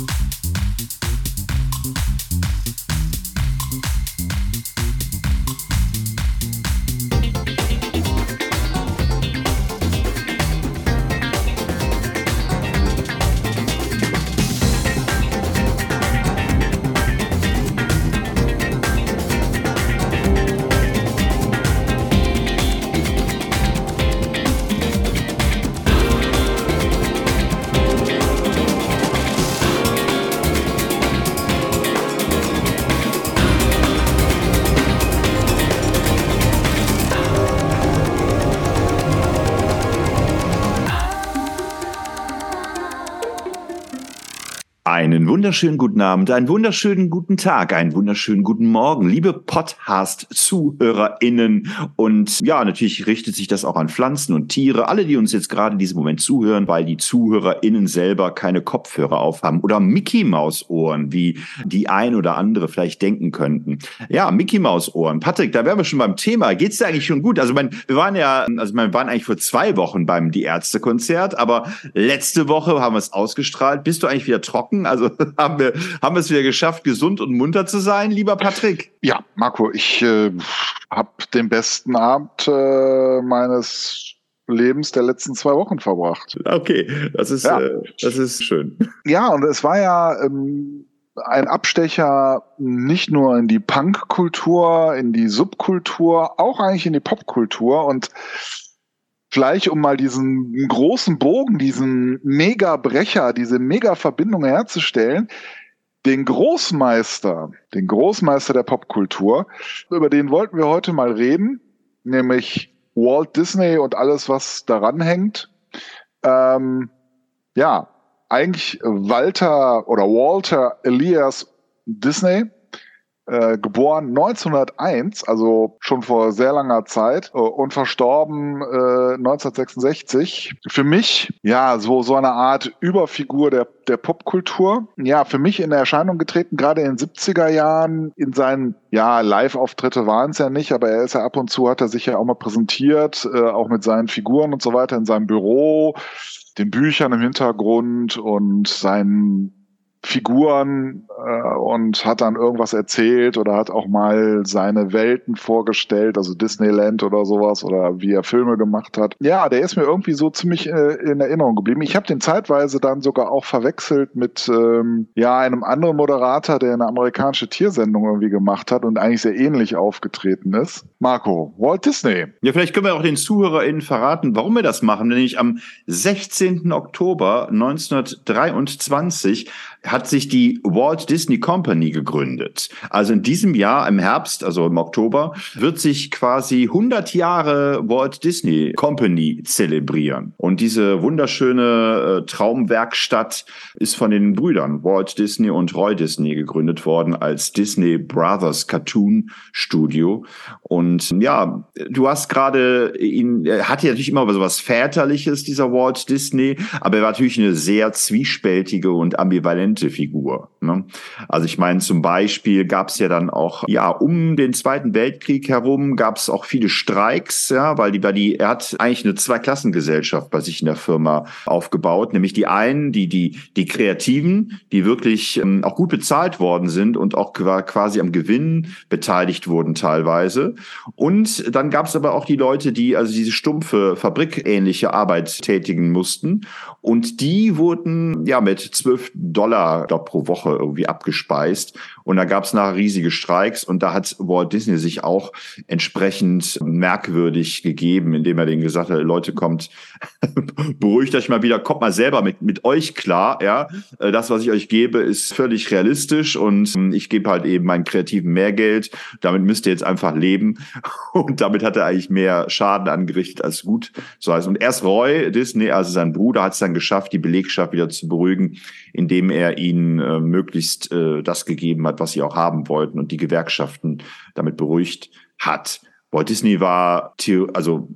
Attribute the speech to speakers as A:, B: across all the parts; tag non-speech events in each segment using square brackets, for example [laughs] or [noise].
A: Einen wunderschönen guten Abend, einen wunderschönen guten Tag, einen wunderschönen guten Morgen, liebe Podcast-ZuhörerInnen. Und ja, natürlich richtet sich das auch an Pflanzen und Tiere. Alle, die uns jetzt gerade in diesem Moment zuhören, weil die ZuhörerInnen selber keine Kopfhörer aufhaben oder Mickey-Maus-Ohren, wie die ein oder andere vielleicht denken könnten. Ja, Mickey-Maus-Ohren. Patrick, da wären wir schon beim Thema. Geht's dir eigentlich schon gut? Also, mein, wir waren ja, also wir waren eigentlich vor zwei Wochen beim Die Ärzte-Konzert, aber letzte Woche haben wir es ausgestrahlt. Bist du eigentlich wieder trocken? Also [laughs] [laughs] haben wir, haben wir es wieder geschafft, gesund und munter zu sein, lieber Patrick?
B: Ja, Marco, ich äh, habe den besten Abend äh, meines Lebens der letzten zwei Wochen verbracht.
A: Okay, das ist, ja. äh, das ist schön.
B: Ja, und es war ja ähm, ein Abstecher nicht nur in die Punkkultur, in die Subkultur, auch eigentlich in die Popkultur und vielleicht um mal diesen großen Bogen, diesen Mega-Brecher, diese Mega-Verbindung herzustellen, den Großmeister, den Großmeister der Popkultur, über den wollten wir heute mal reden, nämlich Walt Disney und alles, was daran hängt. Ähm, ja, eigentlich Walter oder Walter Elias Disney, äh, geboren 1901, also schon vor sehr langer Zeit äh, und verstorben äh, 1966. Für mich, ja, so, so eine Art Überfigur der, der Popkultur. Ja, für mich in Erscheinung getreten, gerade in den 70er Jahren in seinen, ja, Live-Auftritte waren es ja nicht, aber er ist ja ab und zu, hat er sich ja auch mal präsentiert, äh, auch mit seinen Figuren und so weiter in seinem Büro den Büchern im Hintergrund und seinen Figuren äh, und hat dann irgendwas erzählt oder hat auch mal seine Welten vorgestellt, also Disneyland oder sowas oder wie er Filme gemacht hat. Ja, der ist mir irgendwie so ziemlich äh, in Erinnerung geblieben. Ich habe den zeitweise dann sogar auch verwechselt mit ähm, ja einem anderen Moderator, der eine amerikanische Tiersendung irgendwie gemacht hat und eigentlich sehr ähnlich aufgetreten ist. Marco, Walt Disney.
A: Ja, vielleicht können wir auch den ZuhörerInnen verraten, warum wir das machen. Nämlich am 16. Oktober 1923 hat sich die Walt Disney Company gegründet. Also in diesem Jahr, im Herbst, also im Oktober, wird sich quasi 100 Jahre Walt Disney Company zelebrieren. Und diese wunderschöne äh, Traumwerkstatt ist von den Brüdern Walt Disney und Roy Disney gegründet worden als Disney Brothers Cartoon Studio. Und ja, du hast gerade ihn, er hatte natürlich immer so was Väterliches, dieser Walt Disney, aber er war natürlich eine sehr zwiespältige und ambivalente Figur. Ne? Also ich meine, zum Beispiel gab es ja dann auch, ja, um den Zweiten Weltkrieg herum gab es auch viele Streiks, ja, weil die, bei die, er hat eigentlich eine Zweiklassengesellschaft bei sich in der Firma aufgebaut, nämlich die einen, die, die, die Kreativen, die wirklich ähm, auch gut bezahlt worden sind und auch quasi am Gewinn beteiligt wurden teilweise. Und dann gab es aber auch die Leute, die also diese stumpfe, fabrikähnliche Arbeit tätigen mussten. Und die wurden ja mit 12 Dollar pro Woche irgendwie abgespeist. Und da gab es nachher riesige Streiks und da hat Walt Disney sich auch entsprechend merkwürdig gegeben, indem er denen gesagt hat, Leute, kommt, [laughs] beruhigt euch mal wieder, kommt mal selber mit, mit euch klar. Ja, Das, was ich euch gebe, ist völlig realistisch und ich gebe halt eben meinen Kreativen mehr Geld. Damit müsst ihr jetzt einfach leben. [laughs] Und damit hat er eigentlich mehr Schaden angerichtet als gut. So heißt. Und erst Roy Disney, also sein Bruder, hat es dann geschafft, die Belegschaft wieder zu beruhigen, indem er ihnen äh, möglichst äh, das gegeben hat, was sie auch haben wollten und die Gewerkschaften damit beruhigt hat. Walt Disney war, also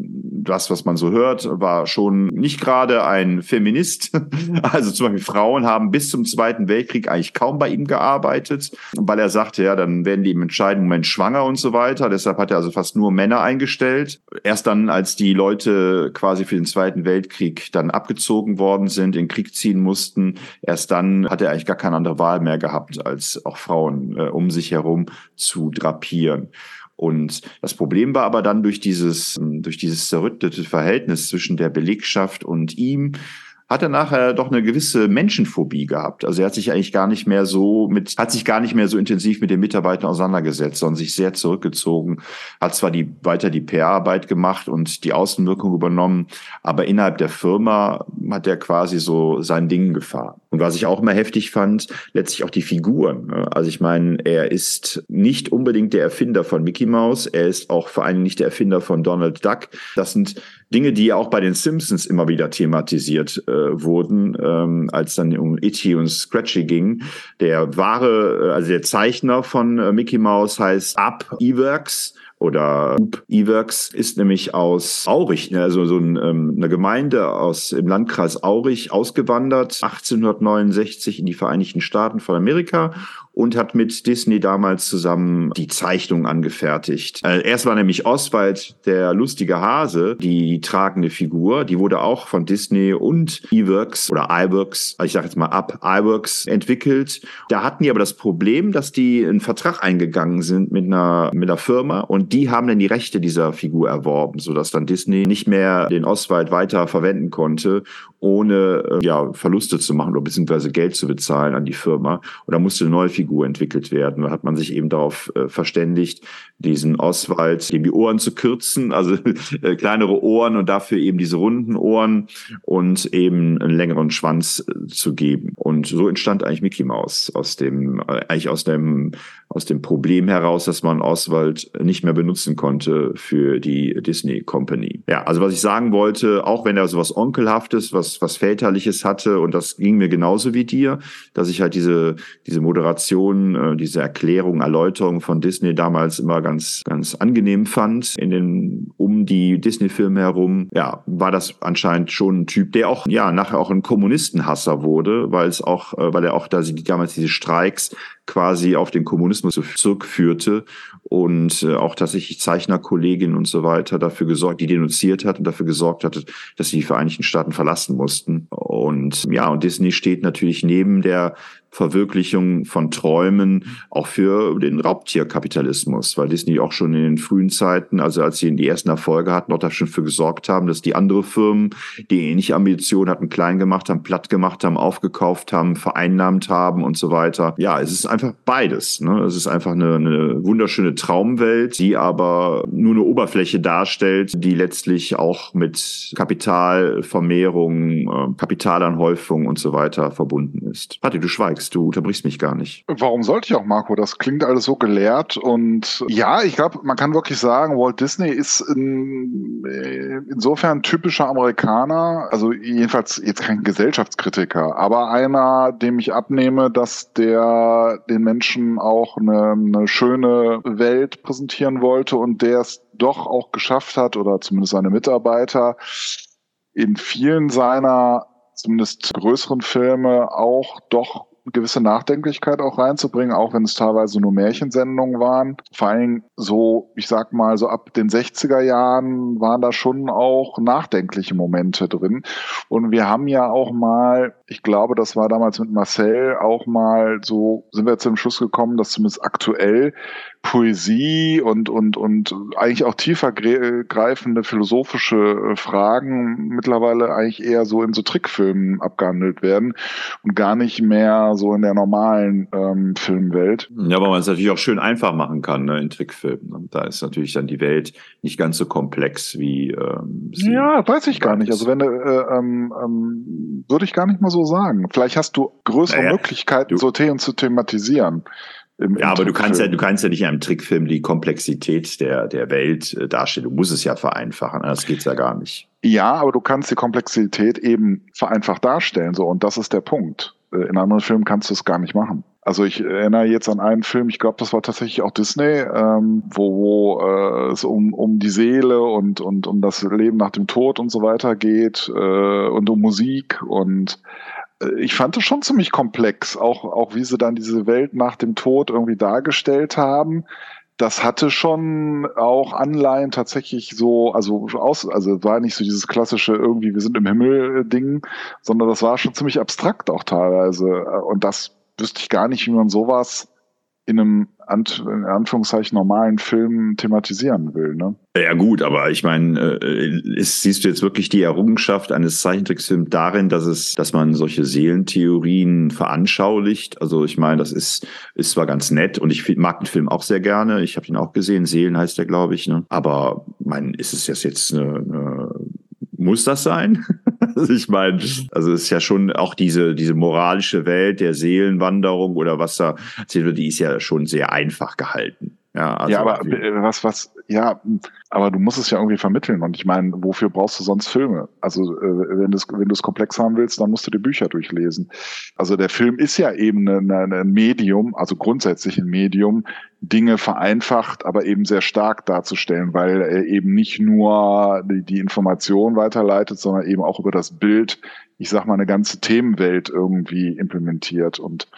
A: das, was man so hört, war schon nicht gerade ein Feminist. [laughs] Also zum Beispiel Frauen haben bis zum Zweiten Weltkrieg eigentlich kaum bei ihm gearbeitet, weil er sagte, ja, dann werden die im entscheidenden Moment schwanger und so weiter. Deshalb hat er also fast nur Männer eingestellt. Erst dann, als die Leute quasi für den Zweiten Weltkrieg dann abgezogen worden sind, in den Krieg ziehen mussten, erst dann hat er eigentlich gar keine andere Wahl mehr gehabt, als auch Frauen äh, um sich herum zu drapieren. Und das Problem war aber dann durch dieses, durch dieses zerrüttete Verhältnis zwischen der Belegschaft und ihm, hat er nachher doch eine gewisse Menschenphobie gehabt. Also er hat sich eigentlich gar nicht mehr so mit, hat sich gar nicht mehr so intensiv mit den Mitarbeitern auseinandergesetzt, sondern sich sehr zurückgezogen, hat zwar die, weiter die PR-Arbeit gemacht und die Außenwirkung übernommen, aber innerhalb der Firma hat er quasi so sein Ding gefahren. Und was ich auch immer heftig fand, letztlich auch die Figuren. Ne? Also ich meine, er ist nicht unbedingt der Erfinder von Mickey Mouse, er ist auch vor allem nicht der Erfinder von Donald Duck. Das sind Dinge, die auch bei den Simpsons immer wieder thematisiert äh, wurden, ähm, als dann um Itchy und Scratchy ging. Der wahre, äh, also der Zeichner von äh, Mickey Mouse heißt Up Eworks oder Eworks ist nämlich aus Aurich, ne, also so ein, ähm, eine Gemeinde aus im Landkreis Aurich ausgewandert, 1869 in die Vereinigten Staaten von Amerika und hat mit Disney damals zusammen die Zeichnung angefertigt. Äh, erst war nämlich Oswald der lustige Hase, die tragende Figur. Die wurde auch von Disney und Eworks oder iWorks, ich sage jetzt mal ab, iWorks entwickelt. Da hatten die aber das Problem, dass die einen Vertrag eingegangen sind mit einer, mit einer Firma und die haben dann die Rechte dieser Figur erworben, sodass dann Disney nicht mehr den Oswald weiter verwenden konnte, ohne äh, ja, Verluste zu machen oder beziehungsweise Geld zu bezahlen an die Firma. Und da musste eine neue Figur Figur entwickelt werden. Hat man sich eben darauf äh, verständigt, diesen Oswald, dem die Ohren zu kürzen, also [laughs] äh, kleinere Ohren und dafür eben diese runden Ohren und eben einen längeren Schwanz äh, zu geben. Und so entstand eigentlich Mickey Mouse aus dem, äh, eigentlich aus dem, aus dem Problem heraus, dass man Oswald nicht mehr benutzen konnte für die Disney Company. Ja, also was ich sagen wollte, auch wenn er so was Onkelhaftes, was, was Väterliches hatte, und das ging mir genauso wie dir, dass ich halt diese, diese Moderation äh, diese Erklärung, Erläuterung von Disney damals immer ganz, ganz angenehm fand in den, um die Disney-Filme herum. Ja, war das anscheinend schon ein Typ, der auch, ja, nachher auch ein Kommunistenhasser wurde, weil es auch, äh, weil er auch da damals diese Streiks quasi auf den Kommunismus zurückführte und äh, auch tatsächlich Zeichnerkolleginnen und so weiter dafür gesorgt, die denunziert hat und dafür gesorgt hatte, dass sie die Vereinigten Staaten verlassen mussten. Und ja, und Disney steht natürlich neben der Verwirklichung von Träumen auch für den Raubtierkapitalismus, weil Disney auch schon in den frühen Zeiten, also als sie die ersten Erfolge hatten, auch dafür gesorgt haben, dass die andere Firmen, die ähnliche Ambitionen hatten, klein gemacht haben, platt gemacht haben, aufgekauft haben, vereinnahmt haben und so weiter. Ja, es ist einfach beides. Ne? Es ist einfach eine, eine wunderschöne Traumwelt, die aber nur eine Oberfläche darstellt, die letztlich auch mit Kapitalvermehrung, äh, Kapitalanhäufung und so weiter verbunden ist. Patrick, du schweigst, du unterbrichst mich gar nicht.
B: Warum sollte ich auch, Marco? Das klingt alles so gelehrt und ja, ich glaube, man kann wirklich sagen, Walt Disney ist in, insofern typischer Amerikaner, also jedenfalls jetzt kein Gesellschaftskritiker, aber einer, dem ich abnehme, dass der den Menschen auch eine, eine schöne Welt präsentieren wollte und der es doch auch geschafft hat, oder zumindest seine Mitarbeiter, in vielen seiner zumindest größeren Filme auch doch gewisse Nachdenklichkeit auch reinzubringen, auch wenn es teilweise nur Märchensendungen waren. Vor allem so, ich sag mal, so ab den 60er Jahren waren da schon auch nachdenkliche Momente drin. Und wir haben ja auch mal, ich glaube, das war damals mit Marcel auch mal so, sind wir zum Schluss gekommen, dass zumindest aktuell Poesie und, und, und eigentlich auch tiefer greifende philosophische äh, Fragen mittlerweile eigentlich eher so in so Trickfilmen abgehandelt werden und gar nicht mehr so in der normalen ähm, Filmwelt.
A: Ja, weil man es natürlich auch schön einfach machen kann ne, in Trickfilmen. Da ist natürlich dann die Welt nicht ganz so komplex wie. Ähm,
B: ja, weiß ich gar nicht. Also wenn äh, ähm, ähm, würde ich gar nicht mal so sagen. Vielleicht hast du größere naja, Möglichkeiten, so Themen zu thematisieren.
A: Im, ja, aber du kannst ja, du kannst ja nicht in einem Trickfilm die Komplexität der, der Welt äh, darstellen. Du musst es ja vereinfachen. Das geht's ja gar nicht.
B: Ja, aber du kannst die Komplexität eben vereinfacht darstellen. So, und das ist der Punkt. Äh, in anderen Filmen kannst du es gar nicht machen. Also ich erinnere jetzt an einen Film, ich glaube, das war tatsächlich auch Disney, ähm, wo, wo äh, es um, um die Seele und, und um das Leben nach dem Tod und so weiter geht äh, und um Musik und äh, ich fand es schon ziemlich komplex, auch, auch wie sie dann diese Welt nach dem Tod irgendwie dargestellt haben das hatte schon auch Anleihen tatsächlich so, also aus, also war nicht so dieses klassische irgendwie, wir sind im Himmel äh, Ding, sondern das war schon ziemlich abstrakt auch teilweise. Und das wüsste ich gar nicht, wie man sowas in einem in Anführungszeichen normalen Film thematisieren will. Ne?
A: Ja gut, aber ich meine, äh, ist, siehst du jetzt wirklich die Errungenschaft eines Zeichentricksfilms darin, dass es, dass man solche Seelentheorien veranschaulicht? Also ich meine, das ist ist zwar ganz nett und ich mag den Film auch sehr gerne. Ich habe ihn auch gesehen. Seelen heißt der, glaube ich. Ne? Aber mein, ist es jetzt eine, eine muss das sein? Also [laughs] ich meine, also es ist ja schon auch diese, diese moralische Welt der Seelenwanderung oder was da erzählt wird, die ist ja schon sehr einfach gehalten.
B: Ja, also ja aber was, was, ja, aber du musst es ja irgendwie vermitteln. Und ich meine, wofür brauchst du sonst Filme? Also, äh, wenn du es wenn du's komplex haben willst, dann musst du die Bücher durchlesen. Also der Film ist ja eben ein Medium, also grundsätzlich ein Medium, Dinge vereinfacht, aber eben sehr stark darzustellen, weil er eben nicht nur die, die Information weiterleitet, sondern eben auch über das Bild ich sag mal, eine ganze Themenwelt irgendwie implementiert. Und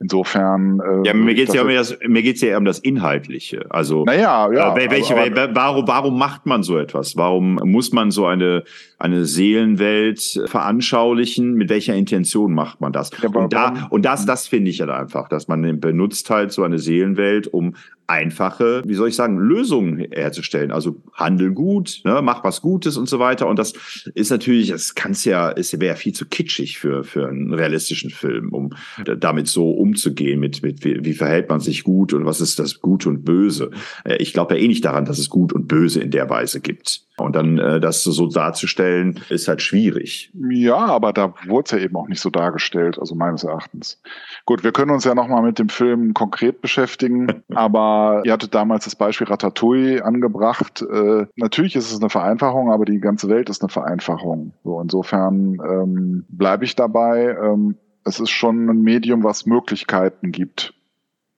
B: insofern.
A: Äh, ja, mir geht's ja um das, mir geht's ja um das Inhaltliche. Also,
B: naja, ja.
A: Äh, welche, aber, aber, warum, warum macht man so etwas? Warum muss man so eine, eine Seelenwelt veranschaulichen? Mit welcher Intention macht man das? Ja, und da, und das, das finde ich halt einfach, dass man benutzt halt so eine Seelenwelt, um einfache, wie soll ich sagen, Lösungen herzustellen. Also handel gut, ne, mach was Gutes und so weiter. Und das ist natürlich, das kann's ja, ist wäre viel zu kitschig für für einen realistischen Film, um damit so umzugehen mit mit wie, wie verhält man sich gut und was ist das Gut und Böse. Äh, ich glaube ja eh nicht daran, dass es Gut und Böse in der Weise gibt. Und dann äh, das so darzustellen, ist halt schwierig.
B: Ja, aber da wurde es ja eben auch nicht so dargestellt, also meines Erachtens. Gut, wir können uns ja nochmal mit dem Film konkret beschäftigen, [laughs] aber ihr hattet damals das Beispiel Ratatouille angebracht. Äh, natürlich ist es eine Vereinfachung, aber die ganze Welt ist eine Vereinfachung. So, insofern ähm, bleibe ich dabei. Ähm, es ist schon ein Medium, was Möglichkeiten gibt,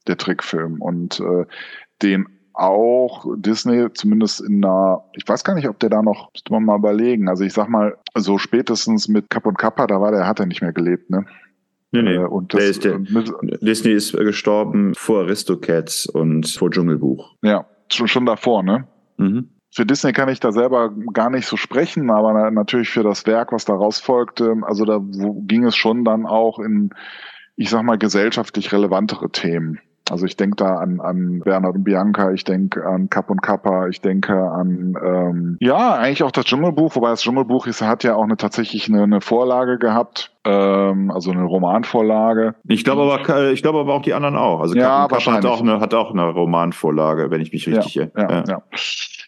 B: der Trickfilm. Und äh, den auch Disney zumindest in einer, ich weiß gar nicht, ob der da noch, müsste man mal überlegen. Also ich sag mal, so spätestens mit Kapp und Kappa, da war der, hat er nicht mehr gelebt, ne?
A: Nee, nee. Äh, und das, ist der, Disney ist gestorben vor Aristocats und vor Dschungelbuch.
B: Ja, schon, schon davor, ne? Mhm. Für Disney kann ich da selber gar nicht so sprechen, aber natürlich für das Werk, was daraus folgte, also da ging es schon dann auch in, ich sag mal, gesellschaftlich relevantere Themen. Also ich denke da an, an Bernhard und Bianca, ich denke an Kapp und Kappa, ich denke an ähm, ja eigentlich auch das Dschungelbuch, wobei das Dschungelbuch ist, hat ja auch eine tatsächlich eine, eine Vorlage gehabt, ähm, also eine Romanvorlage.
A: Ich glaube aber, ich glaube aber auch die anderen auch. Also
B: ja, Kapp, Kapp
A: hat auch eine hat auch eine Romanvorlage, wenn ich mich richtig
B: ja, ja, ja. ja.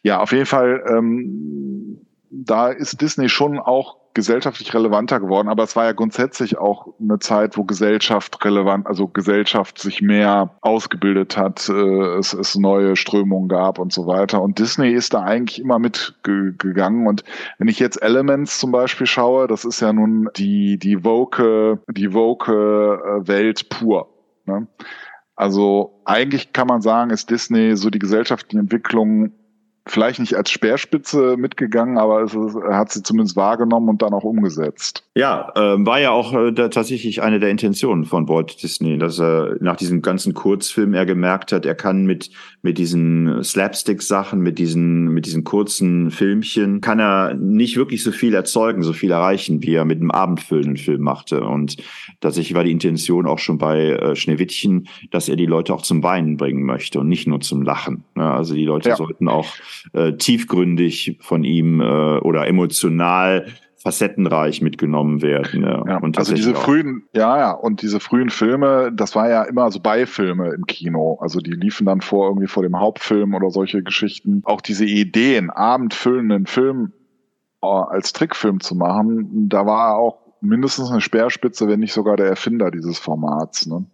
B: ja auf jeden Fall. Ähm, da ist Disney schon auch gesellschaftlich relevanter geworden, aber es war ja grundsätzlich auch eine Zeit, wo Gesellschaft relevant, also Gesellschaft sich mehr ausgebildet hat, äh, es, es neue Strömungen gab und so weiter. Und Disney ist da eigentlich immer mitgegangen. Und wenn ich jetzt Elements zum Beispiel schaue, das ist ja nun die, die woke, die woke äh, Welt pur. Ne? Also eigentlich kann man sagen, ist Disney so die gesellschaftliche Entwicklung vielleicht nicht als Speerspitze mitgegangen, aber es ist, er hat sie zumindest wahrgenommen und dann auch umgesetzt.
A: Ja, äh, war ja auch äh, tatsächlich eine der Intentionen von Walt Disney, dass er nach diesem ganzen Kurzfilm er gemerkt hat, er kann mit mit diesen Slapstick-Sachen, mit diesen mit diesen kurzen Filmchen, kann er nicht wirklich so viel erzeugen, so viel erreichen, wie er mit einem abendfüllenden Film machte. Und tatsächlich war die Intention auch schon bei äh, Schneewittchen, dass er die Leute auch zum Weinen bringen möchte und nicht nur zum Lachen. Ja, also die Leute ja. sollten auch äh, tiefgründig von ihm äh, oder emotional facettenreich mitgenommen werden. Ja.
B: ja und also diese frühen, ja, ja, und diese frühen Filme, das war ja immer so Beifilme im Kino. Also die liefen dann vor irgendwie vor dem Hauptfilm oder solche Geschichten. Auch diese Ideen, abendfüllenden Film äh, als Trickfilm zu machen, da war auch mindestens eine Speerspitze, wenn nicht sogar der Erfinder dieses Formats. Ne?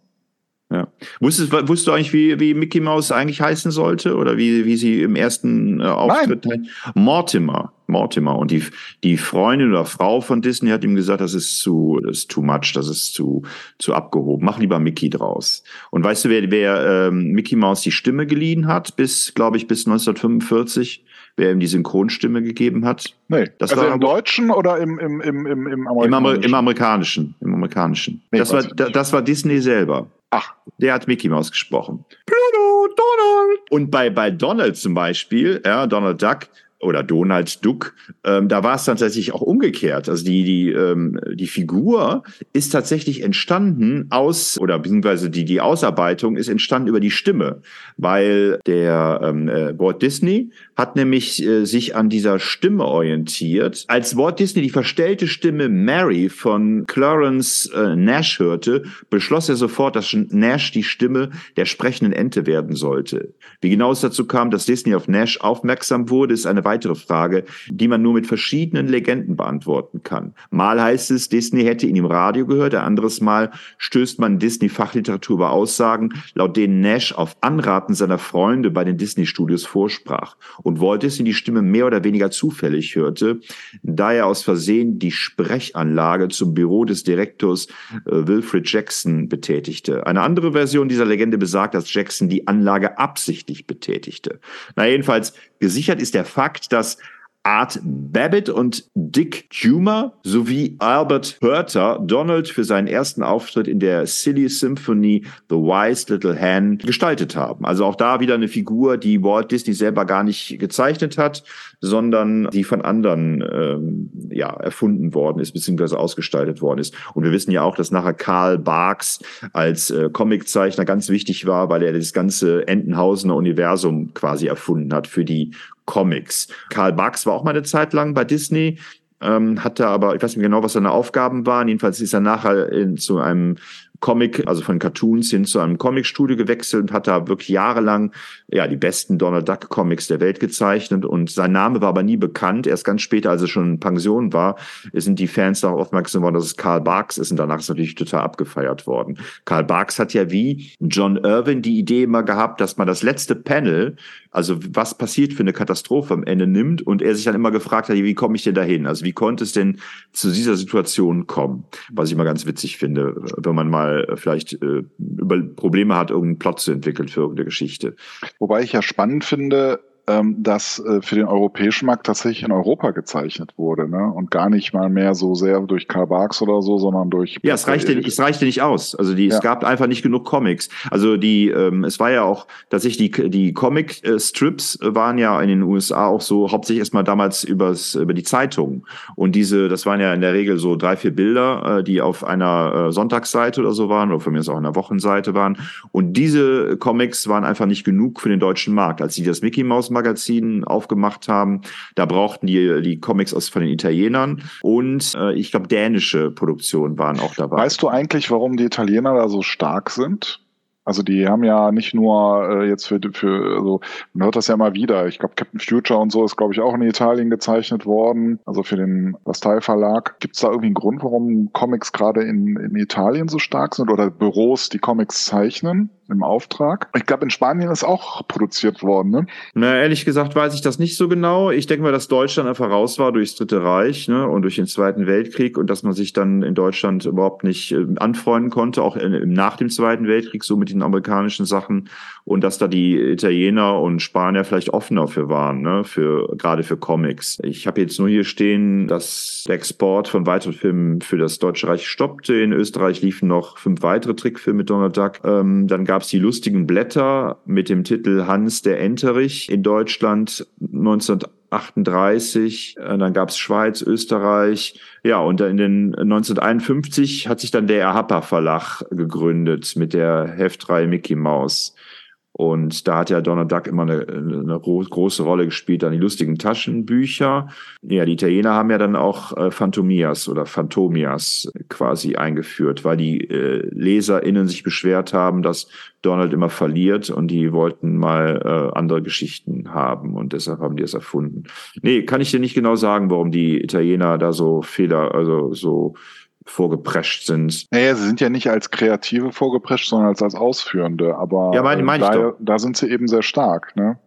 A: Ja. Wusstest, wusstest du eigentlich, wie, wie Mickey Mouse eigentlich heißen sollte? Oder wie, wie sie im ersten äh, Auftritt
B: Nein.
A: Mortimer. Mortimer. Und die, die Freundin oder Frau von Disney hat ihm gesagt, das ist zu, das ist too much, das ist zu, zu abgehoben. Mach lieber Mickey draus. Und weißt du, wer, wer ähm, Mickey Mouse die Stimme geliehen hat, bis, glaube ich, bis 1945? wer ihm die Synchronstimme gegeben hat.
B: Nee, das also war im Deutschen oder im, im, im, im, im
A: Amerikanischen? Im, Amerikanischen. Im Amerikanischen. Nee, das, war, das war Disney selber.
B: Ach.
A: Der hat Mickey Mouse gesprochen. Pluto, Donald. Und bei, bei Donald zum Beispiel, ja, Donald Duck, oder Donald Duck, ähm, da war es tatsächlich auch umgekehrt. Also die, die, ähm, die Figur ist tatsächlich entstanden aus, oder beziehungsweise die, die Ausarbeitung ist entstanden über die Stimme, weil der ähm, äh, Walt Disney hat nämlich äh, sich an dieser Stimme orientiert. Als Walt Disney die verstellte Stimme Mary von Clarence äh, Nash hörte, beschloss er sofort, dass Nash die Stimme der sprechenden Ente werden sollte. Wie genau es dazu kam, dass Disney auf Nash aufmerksam wurde, ist eine weitere Frage, die man nur mit verschiedenen Legenden beantworten kann. Mal heißt es, Disney hätte ihn im Radio gehört, ein anderes Mal stößt man Disney-Fachliteratur über Aussagen, laut denen Nash auf Anraten seiner Freunde bei den Disney-Studios vorsprach und Walt Disney die Stimme mehr oder weniger zufällig hörte, da er aus Versehen die Sprechanlage zum Büro des Direktors äh, Wilfred Jackson betätigte. Eine andere Version dieser Legende besagt, dass Jackson die Anlage absichtlich betätigte. Na jedenfalls gesichert ist der Fakt, gesagt, dass Art Babbitt und Dick Humer sowie Albert Hurter Donald für seinen ersten Auftritt in der Silly Symphony The Wise Little Hen gestaltet haben. Also auch da wieder eine Figur, die Walt Disney selber gar nicht gezeichnet hat, sondern die von anderen ähm, ja, erfunden worden ist, beziehungsweise ausgestaltet worden ist. Und wir wissen ja auch, dass nachher Karl Barks als äh, Comiczeichner ganz wichtig war, weil er das ganze Entenhausener Universum quasi erfunden hat für die Comics. Karl Barks war auch mal eine Zeit lang bei Disney, ähm, hatte aber, ich weiß nicht genau, was seine Aufgaben waren. Jedenfalls ist er nachher in, zu einem Comic, also von Cartoons hin zu einem Comicstudio gewechselt und hat da wirklich jahrelang ja die besten Donald Duck Comics der Welt gezeichnet und sein Name war aber nie bekannt. Erst ganz später, als er schon in Pension war, sind die Fans darauf aufmerksam geworden, dass es Karl Barks ist und danach ist natürlich total abgefeiert worden. Karl Barks hat ja wie John Irwin die Idee immer gehabt, dass man das letzte Panel, also was passiert für eine Katastrophe am Ende nimmt und er sich dann immer gefragt hat, wie komme ich denn dahin? Also wie konnte es denn zu dieser Situation kommen? Was ich immer ganz witzig finde, wenn man mal mal vielleicht äh, über Probleme hat, irgendeinen Plot zu entwickeln für irgendeine Geschichte.
B: Wobei ich ja spannend finde, ähm, das äh, für den europäischen Markt tatsächlich in Europa gezeichnet wurde, ne? Und gar nicht mal mehr so sehr durch Karl Barks oder so, sondern durch.
A: Ja, es reichte, es reichte nicht aus. Also die, ja. es gab einfach nicht genug Comics. Also die, ähm, es war ja auch tatsächlich die, die Comic-Strips waren ja in den USA auch so hauptsächlich erstmal damals übers, über die Zeitungen. Und diese, das waren ja in der Regel so drei, vier Bilder, äh, die auf einer äh, Sonntagsseite oder so waren, oder von mir aus auch einer Wochenseite waren. Und diese Comics waren einfach nicht genug für den deutschen Markt. Als sie das Mickey Mouse Magazin aufgemacht haben. Da brauchten die die Comics aus von den Italienern und äh, ich glaube dänische Produktionen waren auch dabei.
B: Weißt du eigentlich, warum die Italiener da so stark sind? Also die haben ja nicht nur äh, jetzt für, für, also man hört das ja mal wieder. Ich glaube, Captain Future und so ist, glaube ich, auch in Italien gezeichnet worden, also für den Bastei Verlag. Gibt es da irgendwie einen Grund, warum Comics gerade in, in Italien so stark sind oder Büros, die Comics zeichnen? Im Auftrag. Ich glaube, in Spanien ist auch produziert worden, ne?
A: Na, ehrlich gesagt weiß ich das nicht so genau. Ich denke mal, dass Deutschland einfach raus war durchs Dritte Reich ne, und durch den Zweiten Weltkrieg und dass man sich dann in Deutschland überhaupt nicht äh, anfreunden konnte, auch in, nach dem Zweiten Weltkrieg, so mit den amerikanischen Sachen und dass da die Italiener und Spanier vielleicht offener für waren, ne, für gerade für Comics. Ich habe jetzt nur hier stehen, dass der Export von weiteren Filmen für das Deutsche Reich stoppte. In Österreich liefen noch fünf weitere Trickfilme mit Donald Duck. Ähm, dann gab gab es die lustigen Blätter mit dem Titel Hans der Enterich in Deutschland 1938. Äh, dann gab es Schweiz, Österreich. Ja, und in den 1951 hat sich dann der Erhapper Verlag gegründet mit der Heftreihe Mickey Mouse. Und da hat ja Donald Duck immer eine, eine große Rolle gespielt, dann die lustigen Taschenbücher. Ja, die Italiener haben ja dann auch äh, Phantomias oder Phantomias quasi eingeführt, weil die äh, LeserInnen sich beschwert haben, dass Donald immer verliert und die wollten mal äh, andere Geschichten haben und deshalb haben die es erfunden. Nee, kann ich dir nicht genau sagen, warum die Italiener da so Fehler, also so vorgeprescht sind.
B: Naja, sie sind ja nicht als Kreative vorgeprescht, sondern als, als Ausführende. Aber
A: ja, mein, mein
B: da, da sind sie eben sehr stark. Ne?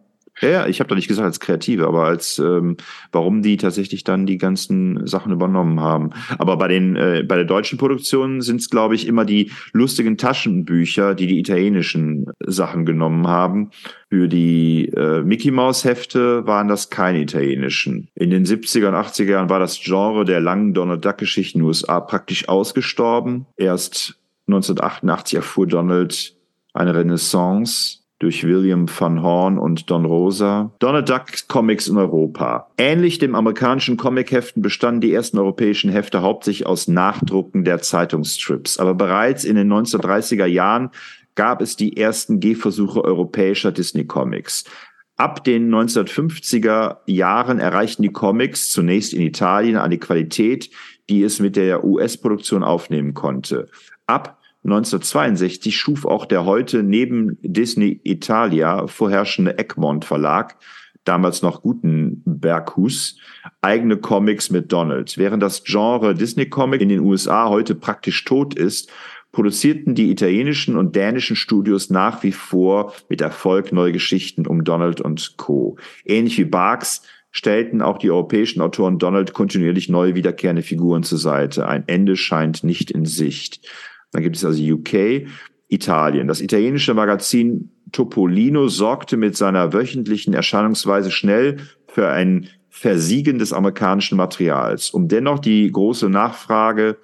A: Ja, ich habe doch nicht gesagt als Kreative, aber als ähm, warum die tatsächlich dann die ganzen Sachen übernommen haben. Aber bei den äh, bei der deutschen Produktion sind es, glaube ich, immer die lustigen Taschenbücher, die die italienischen Sachen genommen haben. Für die äh, Mickey Mouse Hefte waren das keine italienischen. In den 70er und 80er Jahren war das Genre der langen Donald Duck Geschichten USA praktisch ausgestorben. Erst 1988 erfuhr Donald eine Renaissance durch William van Horn und Don Rosa. Donald Duck Comics in Europa. Ähnlich dem amerikanischen Comicheften bestanden die ersten europäischen Hefte hauptsächlich aus Nachdrucken der Zeitungsstrips. Aber bereits in den 1930er Jahren gab es die ersten Gehversuche europäischer Disney Comics. Ab den 1950er Jahren erreichten die Comics zunächst in Italien eine Qualität, die es mit der US-Produktion aufnehmen konnte. Ab 1962 schuf auch der heute neben Disney Italia vorherrschende Egmont Verlag, damals noch Gutenberghus, eigene Comics mit Donald. Während das Genre Disney Comic in den USA heute praktisch tot ist, produzierten die italienischen und dänischen Studios nach wie vor mit Erfolg neue Geschichten um Donald und Co. Ähnlich wie Barks stellten auch die europäischen Autoren Donald kontinuierlich neue wiederkehrende Figuren zur Seite. Ein Ende scheint nicht in Sicht. Dann gibt es also UK, Italien. Das italienische Magazin Topolino sorgte mit seiner wöchentlichen Erscheinungsweise schnell für ein Versiegen des amerikanischen Materials. Um dennoch die große Nachfrage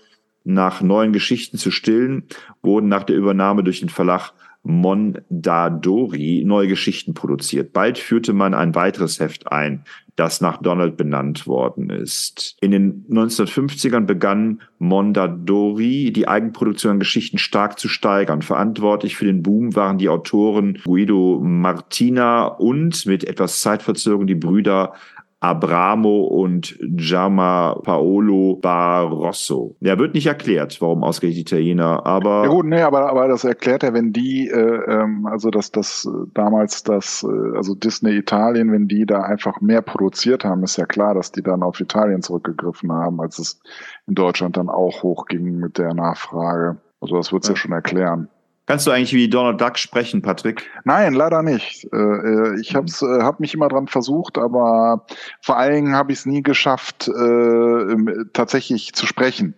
A: nach neuen Geschichten zu stillen, wurden nach der Übernahme durch den Verlag Mondadori neue Geschichten produziert. Bald führte man ein weiteres Heft ein, das nach Donald benannt worden ist. In den 1950ern begann Mondadori die Eigenproduktion an Geschichten stark zu steigern. Verantwortlich für den Boom waren die Autoren Guido Martina und mit etwas Zeitverzögerung die Brüder Abramo und Giamma Paolo Barroso. Ja, wird nicht erklärt, warum ausgerechnet Italiener, aber.
B: Ja gut, nee, aber, aber das erklärt er, wenn die, äh, ähm, also dass das äh, damals das, äh, also Disney Italien, wenn die da einfach mehr produziert haben, ist ja klar, dass die dann auf Italien zurückgegriffen haben, als es in Deutschland dann auch hochging mit der Nachfrage. Also das wird's ja. ja schon erklären.
A: Kannst du eigentlich wie Donald Duck sprechen, Patrick?
B: Nein, leider nicht. Äh, äh, ich habe mhm. hab mich immer dran versucht, aber vor allen Dingen habe ich es nie geschafft, äh, tatsächlich zu sprechen.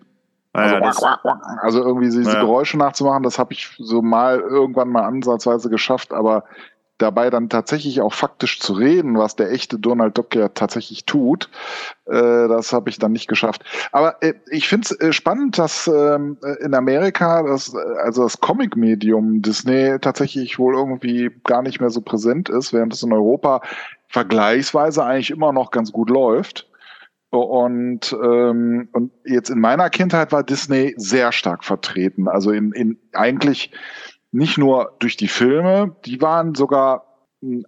B: Also, ja, also irgendwie diese ja. Geräusche nachzumachen, das habe ich so mal irgendwann mal ansatzweise geschafft, aber dabei dann tatsächlich auch faktisch zu reden, was der echte Donald Duck ja tatsächlich tut, äh, das habe ich dann nicht geschafft. Aber äh, ich finde es äh, spannend, dass ähm, in Amerika das, also das Comic-Medium Disney tatsächlich wohl irgendwie gar nicht mehr so präsent ist, während es in Europa vergleichsweise eigentlich immer noch ganz gut läuft. Und, ähm, und jetzt in meiner Kindheit war Disney sehr stark vertreten. Also in, in eigentlich nicht nur durch die Filme, die waren sogar,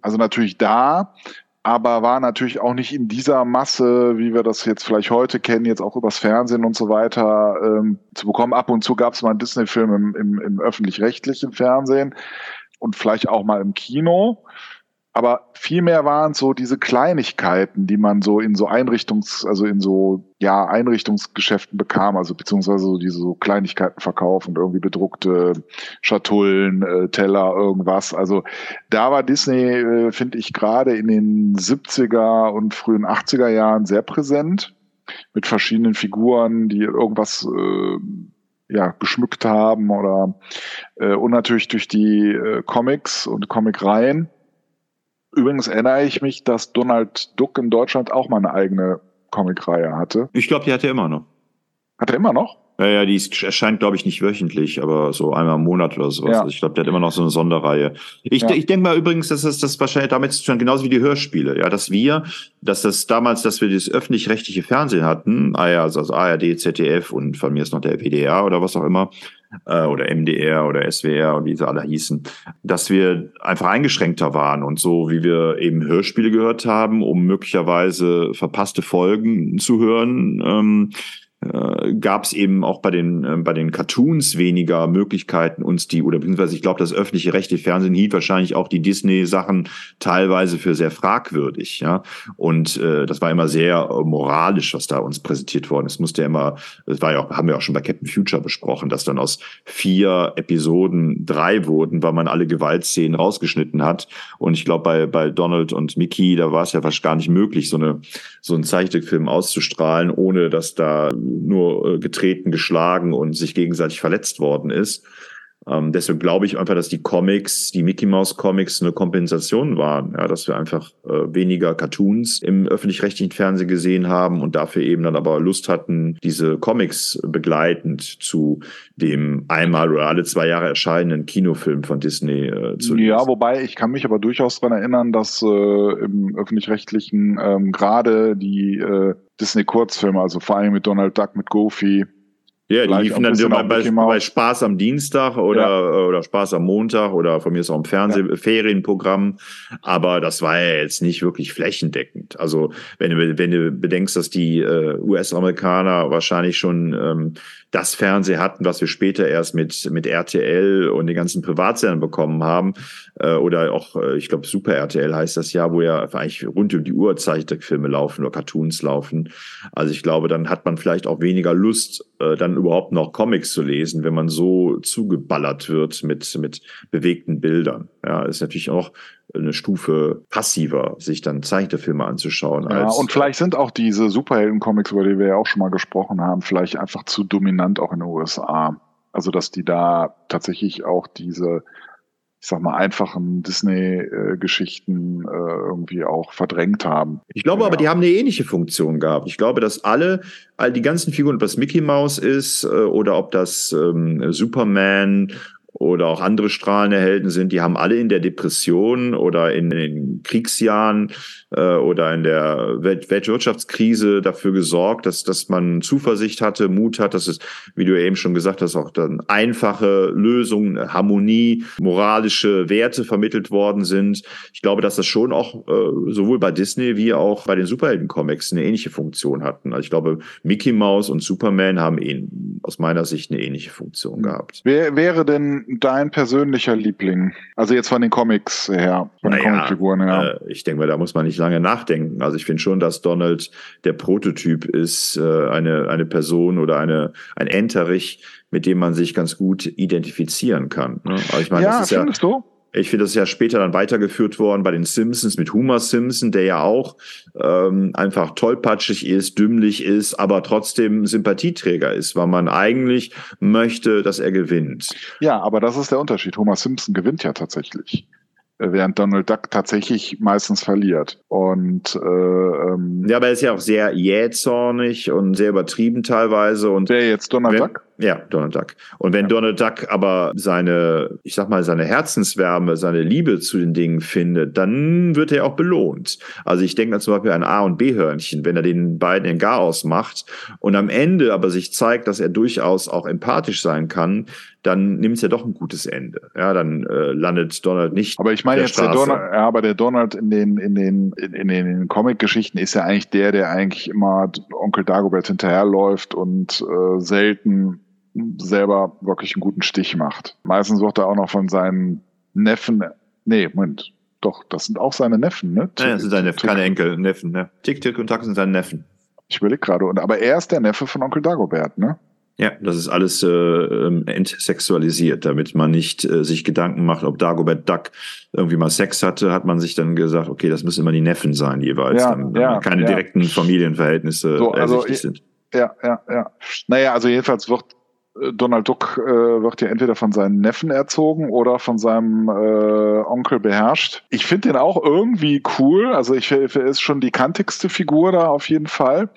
B: also natürlich da, aber war natürlich auch nicht in dieser Masse, wie wir das jetzt vielleicht heute kennen, jetzt auch übers Fernsehen und so weiter ähm, zu bekommen. Ab und zu gab es mal einen Disney-Film im, im, im öffentlich-rechtlichen Fernsehen und vielleicht auch mal im Kino. Aber vielmehr waren es so diese Kleinigkeiten, die man so in so Einrichtungs, also in so, ja, Einrichtungsgeschäften bekam, also beziehungsweise so diese so Kleinigkeiten verkaufen, irgendwie bedruckte Schatullen, äh, Teller, irgendwas. Also da war Disney, äh, finde ich, gerade in den 70er und frühen 80er Jahren sehr präsent mit verschiedenen Figuren, die irgendwas äh, ja, geschmückt haben oder äh, und natürlich durch die äh, Comics und Comicreihen Übrigens erinnere ich mich, dass Donald Duck in Deutschland auch mal eine eigene Comicreihe hatte.
A: Ich glaube, die hat er immer noch.
B: Hat er immer noch?
A: Ja, ja, die erscheint, glaube ich, nicht wöchentlich, aber so einmal im Monat oder sowas. Ja. Also ich glaube, der hat immer noch so eine Sonderreihe. Ich, ja. ich denke mal übrigens, dass das, das wahrscheinlich damit zu tun genauso wie die Hörspiele, ja, dass wir, dass das damals, dass wir das öffentlich-rechtliche Fernsehen hatten, ah also, also ARD, ZDF und von mir ist noch der WDR oder was auch immer, äh, oder MDR oder SWR und wie sie alle hießen, dass wir einfach eingeschränkter waren und so, wie wir eben Hörspiele gehört haben, um möglicherweise verpasste Folgen zu hören, ähm, äh, gab es eben auch bei den, äh, bei den Cartoons weniger Möglichkeiten, uns die, oder beziehungsweise ich glaube, das öffentliche rechte Fernsehen hielt wahrscheinlich auch die Disney-Sachen teilweise für sehr fragwürdig. Ja? Und äh, das war immer sehr äh, moralisch, was da uns präsentiert worden ist. Musste ja immer, das war ja auch, haben wir auch schon bei Captain Future besprochen, dass dann aus vier Episoden drei wurden, weil man alle Gewaltszenen rausgeschnitten hat. Und ich glaube, bei, bei Donald und Mickey, da war es ja fast gar nicht möglich, so, eine, so einen Zeichentrickfilm auszustrahlen, ohne dass da nur äh, getreten, geschlagen und sich gegenseitig verletzt worden ist. Ähm, deshalb glaube ich einfach, dass die Comics, die Mickey Mouse Comics eine Kompensation waren, ja, dass wir einfach äh, weniger Cartoons im öffentlich-rechtlichen Fernsehen gesehen haben und dafür eben dann aber Lust hatten, diese Comics begleitend zu dem einmal oder alle zwei Jahre erscheinenden Kinofilm von Disney äh, zu
B: lesen. Ja, wobei ich kann mich aber durchaus daran erinnern, dass äh, im öffentlich-rechtlichen ähm, gerade die äh, Disney-Kurzfilme, also vor allem mit Donald Duck, mit Goofy,
A: ja, die liefen dann bei, bei, bei, Spaß am Dienstag oder, ja. oder Spaß am Montag oder von mir ist auch im Fernseh ja. Ferienprogramm. Aber das war ja jetzt nicht wirklich flächendeckend. Also wenn du, wenn du bedenkst, dass die äh, US-Amerikaner wahrscheinlich schon ähm, das Fernsehen hatten, was wir später erst mit, mit RTL und den ganzen Privatsendern bekommen haben, äh, oder auch, äh, ich glaube, Super RTL heißt das ja, wo ja eigentlich rund um die Uhr Zeichentrickfilme laufen oder Cartoons laufen. Also ich glaube, dann hat man vielleicht auch weniger Lust, äh, dann überhaupt noch Comics zu lesen, wenn man so zugeballert wird mit, mit bewegten Bildern. Ja, ist natürlich auch eine Stufe passiver, sich dann Zeichentrickfilme anzuschauen.
B: Ja, als, und vielleicht sind auch diese Superhelden-Comics, über die wir ja auch schon mal gesprochen haben, vielleicht einfach zu dominant auch in den USA. Also, dass die da tatsächlich auch diese, ich sag mal, einfachen Disney-Geschichten äh, irgendwie auch verdrängt haben.
A: Ich glaube ja. aber, die haben eine ähnliche Funktion gehabt. Ich glaube, dass alle, all die ganzen Figuren, ob das Mickey Mouse ist äh, oder ob das ähm, Superman oder auch andere strahlende Helden sind, die haben alle in der Depression oder in den Kriegsjahren äh, oder in der Welt Weltwirtschaftskrise dafür gesorgt, dass, dass man Zuversicht hatte, Mut hat, dass es, wie du eben schon gesagt hast, auch dann einfache Lösungen, Harmonie, moralische Werte vermittelt worden sind. Ich glaube, dass das schon auch äh, sowohl bei Disney wie auch bei den Superhelden-Comics eine ähnliche Funktion hatten. Also ich glaube, Mickey Mouse und Superman haben eh, aus meiner Sicht eine ähnliche Funktion gehabt.
B: Wer wäre denn dein persönlicher Liebling? Also jetzt von den Comics her, von den naja, Comicfiguren her.
A: Äh, ich denke mal, da muss man nicht lange nachdenken. Also ich finde schon, dass Donald der Prototyp ist, äh, eine, eine Person oder eine, ein Enterich, mit dem man sich ganz gut identifizieren kann. Ne?
B: Also ich meine, ja, das ist findest ja, du?
A: Ich finde, das ist ja später dann weitergeführt worden bei den Simpsons mit Homer Simpson, der ja auch ähm, einfach tollpatschig ist, dümmlich ist, aber trotzdem Sympathieträger ist, weil man eigentlich möchte, dass er gewinnt.
B: Ja, aber das ist der Unterschied. Homer Simpson gewinnt ja tatsächlich während Donald Duck tatsächlich meistens verliert. Und äh, ähm,
A: ja, aber er ist ja auch sehr jähzornig und sehr übertrieben teilweise. Und
B: wer jetzt Donald wenn, Duck?
A: Ja, Donald Duck. Und wenn ja. Donald Duck aber seine, ich sag mal, seine Herzenswärme, seine Liebe zu den Dingen findet, dann wird er auch belohnt. Also ich denke zum Beispiel an A- und B-Hörnchen, wenn er den beiden in Garaus macht und am Ende aber sich zeigt, dass er durchaus auch empathisch sein kann, dann nimmt es ja doch ein gutes Ende. Ja, dann äh, landet Donald nicht.
B: Aber ich meine jetzt Straße. der Donald, ja, aber der Donald in den in den in, in den Comic-Geschichten ist ja eigentlich der, der eigentlich immer Onkel Dagobert hinterherläuft und äh, selten selber wirklich einen guten Stich macht. Meistens wird er auch noch von seinen Neffen, nee, Moment, doch, das sind auch seine Neffen, ne?
A: Ja, das sind seine Neffen, keine Enkel, Neffen, ne? Tick, Tick und Tack sind seine Neffen.
B: Ich überlege gerade, aber er ist der Neffe von Onkel Dagobert, ne?
A: Ja, das ist alles äh, ähm, entsexualisiert, damit man nicht äh, sich Gedanken macht, ob Dagobert Duck irgendwie mal Sex hatte, hat man sich dann gesagt, okay, das müssen immer die Neffen sein jeweils, ja, dann, ja, keine ja. direkten Familienverhältnisse so, also, sind.
B: Ja, ja, ja. Naja, also jedenfalls wird Donald Duck äh, wird ja entweder von seinen Neffen erzogen oder von seinem äh, Onkel beherrscht. Ich finde den auch irgendwie cool. Also ich er ist schon die kantigste Figur da auf jeden Fall.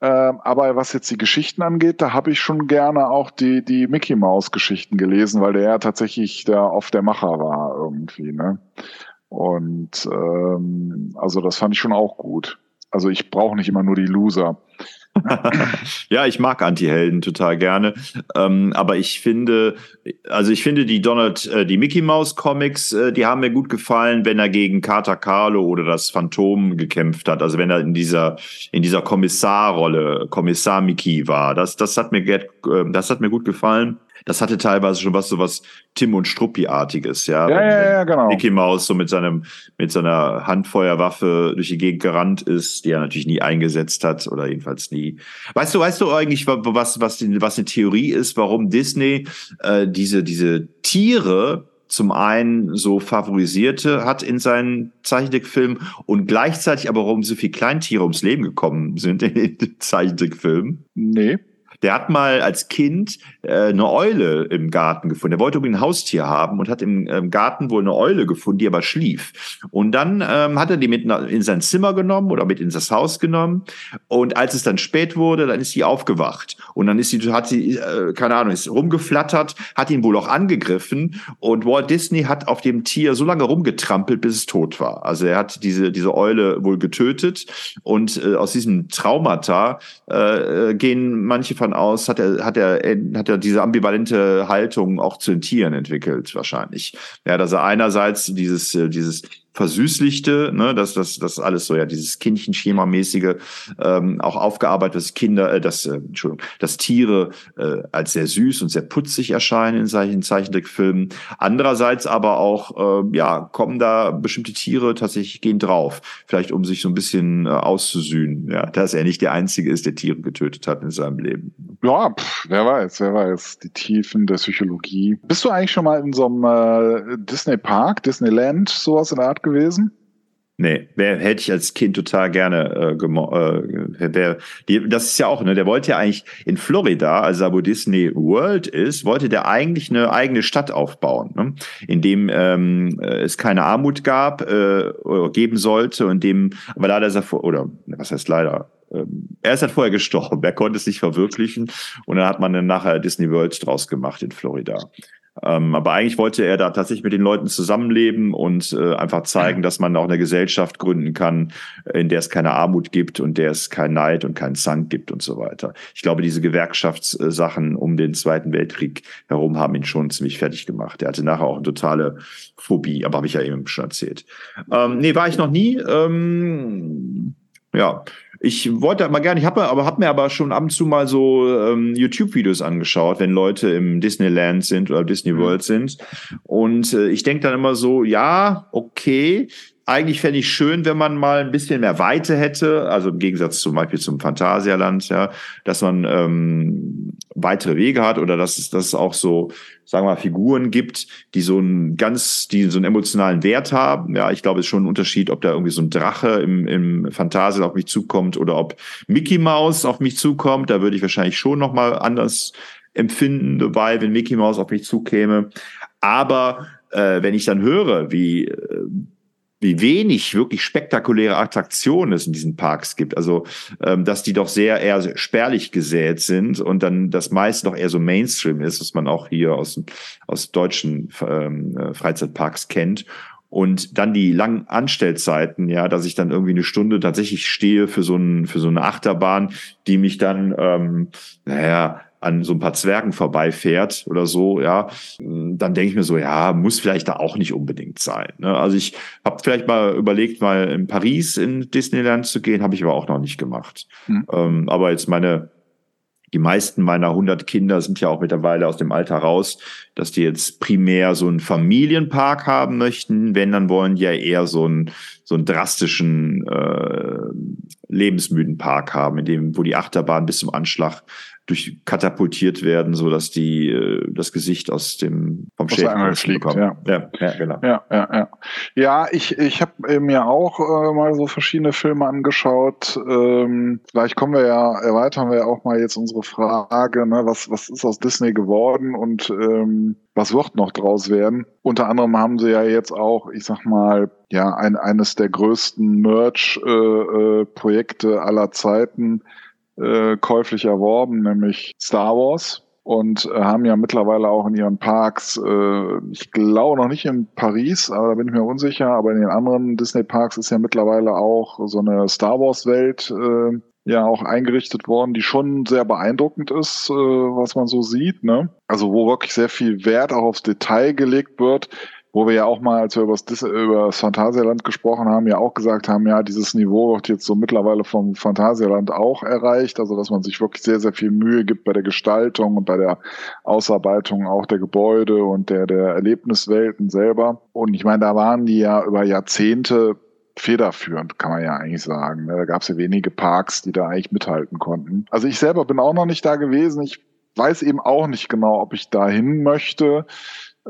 B: Ähm, aber was jetzt die Geschichten angeht, da habe ich schon gerne auch die, die Mickey Mouse Geschichten gelesen, weil der ja tatsächlich da auf der Macher war irgendwie. Ne? Und ähm, also das fand ich schon auch gut. Also ich brauche nicht immer nur die Loser.
A: Ja, ich mag Anti-Helden total gerne. Ähm, aber ich finde, also ich finde die Donald, äh, die Mickey Mouse Comics, äh, die haben mir gut gefallen, wenn er gegen Carter Carlo oder das Phantom gekämpft hat. Also wenn er in dieser, in dieser Kommissarrolle, Kommissar Mickey war. Das, das hat mir, äh, das hat mir gut gefallen das hatte teilweise schon was so was Tim und Struppi-artiges, ja.
B: Ja, ja, ja, genau.
A: Mickey Mouse so mit seinem, mit seiner Handfeuerwaffe durch die Gegend gerannt ist, die er natürlich nie eingesetzt hat oder jedenfalls nie. Weißt du, weißt du eigentlich, was, was, die, was eine Theorie ist, warum Disney äh, diese, diese Tiere zum einen so favorisierte hat in seinen Zeichentrickfilmen und gleichzeitig aber warum so viele Kleintiere ums Leben gekommen sind in den [laughs] Zeichentrickfilmen?
B: Nee.
A: Der hat mal als Kind äh, eine Eule im Garten gefunden. Der wollte irgendwie ein Haustier haben und hat im, im Garten wohl eine Eule gefunden, die aber schlief. Und dann ähm, hat er die mit in sein Zimmer genommen oder mit in das Haus genommen. Und als es dann spät wurde, dann ist sie aufgewacht. Und dann ist sie, hat sie, äh, keine Ahnung, ist rumgeflattert, hat ihn wohl auch angegriffen. Und Walt Disney hat auf dem Tier so lange rumgetrampelt, bis es tot war. Also er hat diese, diese Eule wohl getötet. Und äh, aus diesem Traumata äh, äh gehen manche von aus, hat er, hat er, hat er diese ambivalente Haltung auch zu den Tieren entwickelt, wahrscheinlich. Ja, dass er einerseits dieses, äh, dieses Versüßlichte, ne, dass das, das alles so ja dieses Kindchenschema-mäßige ähm, auch aufgearbeitet, dass Kinder, äh, dass, äh, Entschuldigung, dass Tiere äh, als sehr süß und sehr putzig erscheinen in solchen Zeichentrickfilmen. Andererseits aber auch, äh, ja, kommen da bestimmte Tiere tatsächlich gehen drauf, vielleicht um sich so ein bisschen äh, auszusühnen, ja, dass er nicht der Einzige ist, der Tiere getötet hat in seinem Leben.
B: Ja, pff, wer weiß, wer weiß, die Tiefen der Psychologie. Bist du eigentlich schon mal in so einem äh, Disney Park, Disneyland, sowas in der Art gewesen?
A: Nee, wär, hätte ich als Kind total gerne äh, gemo äh, der, die, Das ist ja auch, ne, der wollte ja eigentlich in Florida, also wo Disney World ist, wollte der eigentlich eine eigene Stadt aufbauen, ne, in dem ähm, äh, es keine Armut gab, äh, geben sollte und dem, aber leider ist er vor, oder was heißt leider, ähm, er ist halt vorher gestorben, er konnte es nicht verwirklichen und dann hat man dann nachher Disney World draus gemacht in Florida. Ähm, aber eigentlich wollte er da tatsächlich mit den Leuten zusammenleben und äh, einfach zeigen, dass man auch eine Gesellschaft gründen kann, in der es keine Armut gibt und der es kein Neid und kein Zank gibt und so weiter. Ich glaube, diese Gewerkschaftssachen um den Zweiten Weltkrieg herum haben ihn schon ziemlich fertig gemacht. Er hatte nachher auch eine totale Phobie, aber habe ich ja eben schon erzählt. Ähm, nee, war ich noch nie. Ähm, ja, ich wollte mal gerne, ich habe aber hab mir aber schon ab und zu mal so ähm, YouTube-Videos angeschaut, wenn Leute im Disneyland sind oder Disney mhm. World sind. Und äh, ich denke dann immer so, ja, okay, eigentlich fände ich schön, wenn man mal ein bisschen mehr Weite hätte, also im Gegensatz zum Beispiel zum Phantasialand, ja, dass man ähm, weitere Wege hat oder dass es, dass es auch so, sagen wir mal, Figuren gibt, die so einen ganz, die so einen emotionalen Wert haben. Ja, ich glaube, es ist schon ein Unterschied, ob da irgendwie so ein Drache im, im Phantasialand auf mich zukommt oder ob Mickey Mouse auf mich zukommt. Da würde ich wahrscheinlich schon nochmal anders empfinden dabei, wenn Mickey Mouse auf mich zukäme. Aber äh, wenn ich dann höre, wie äh, wie wenig wirklich spektakuläre Attraktionen es in diesen Parks gibt. Also, ähm, dass die doch sehr eher spärlich gesät sind und dann das meiste doch eher so Mainstream ist, was man auch hier aus, aus deutschen ähm, äh, Freizeitparks kennt. Und dann die langen Anstellzeiten, ja, dass ich dann irgendwie eine Stunde tatsächlich stehe für so, ein, für so eine Achterbahn, die mich dann, ähm, naja, an so ein paar Zwergen vorbeifährt oder so, ja, dann denke ich mir so, ja, muss vielleicht da auch nicht unbedingt sein. Ne? Also ich habe vielleicht mal überlegt, mal in Paris in Disneyland zu gehen, habe ich aber auch noch nicht gemacht. Mhm. Ähm, aber jetzt meine die meisten meiner 100 Kinder sind ja auch mittlerweile aus dem Alter raus, dass die jetzt primär so einen Familienpark haben möchten. Wenn, dann wollen die ja eher so einen, so einen drastischen, äh, lebensmüden Park haben, in dem, wo die Achterbahn bis zum Anschlag durch katapultiert werden, so dass die äh, das Gesicht aus dem vom
B: Schädel fliegt. Ja. Ja, ja, genau. Ja, ja, ja. ja ich ich habe mir auch äh, mal so verschiedene Filme angeschaut. Ähm, vielleicht kommen wir ja erweitern wir ja auch mal jetzt unsere Frage, ne, was was ist aus Disney geworden und ähm, was wird noch draus werden? Unter anderem haben sie ja jetzt auch, ich sag mal, ja, ein, eines der größten Merch-Projekte äh, äh, aller Zeiten äh, käuflich erworben, nämlich Star Wars. Und äh, haben ja mittlerweile auch in ihren Parks, äh, ich glaube noch nicht in Paris, aber da bin ich mir unsicher, aber in den anderen Disney-Parks ist ja mittlerweile auch so eine Star Wars-Welt äh, ja auch eingerichtet worden, die schon sehr beeindruckend ist, äh, was man so sieht. Ne? Also wo wirklich sehr viel Wert auch aufs Detail gelegt wird, wo wir ja auch mal, als wir über das, über das Phantasialand gesprochen haben, ja auch gesagt haben, ja, dieses Niveau wird jetzt so mittlerweile vom Phantasialand auch erreicht, also dass man sich wirklich sehr, sehr viel Mühe gibt bei der Gestaltung und bei der Ausarbeitung auch der Gebäude und der, der Erlebniswelten selber. Und ich meine, da waren die ja über Jahrzehnte federführend, kann man ja eigentlich sagen. Ne? Da gab es ja wenige Parks, die da eigentlich mithalten konnten. Also ich selber bin auch noch nicht da gewesen. Ich weiß eben auch nicht genau, ob ich da hin möchte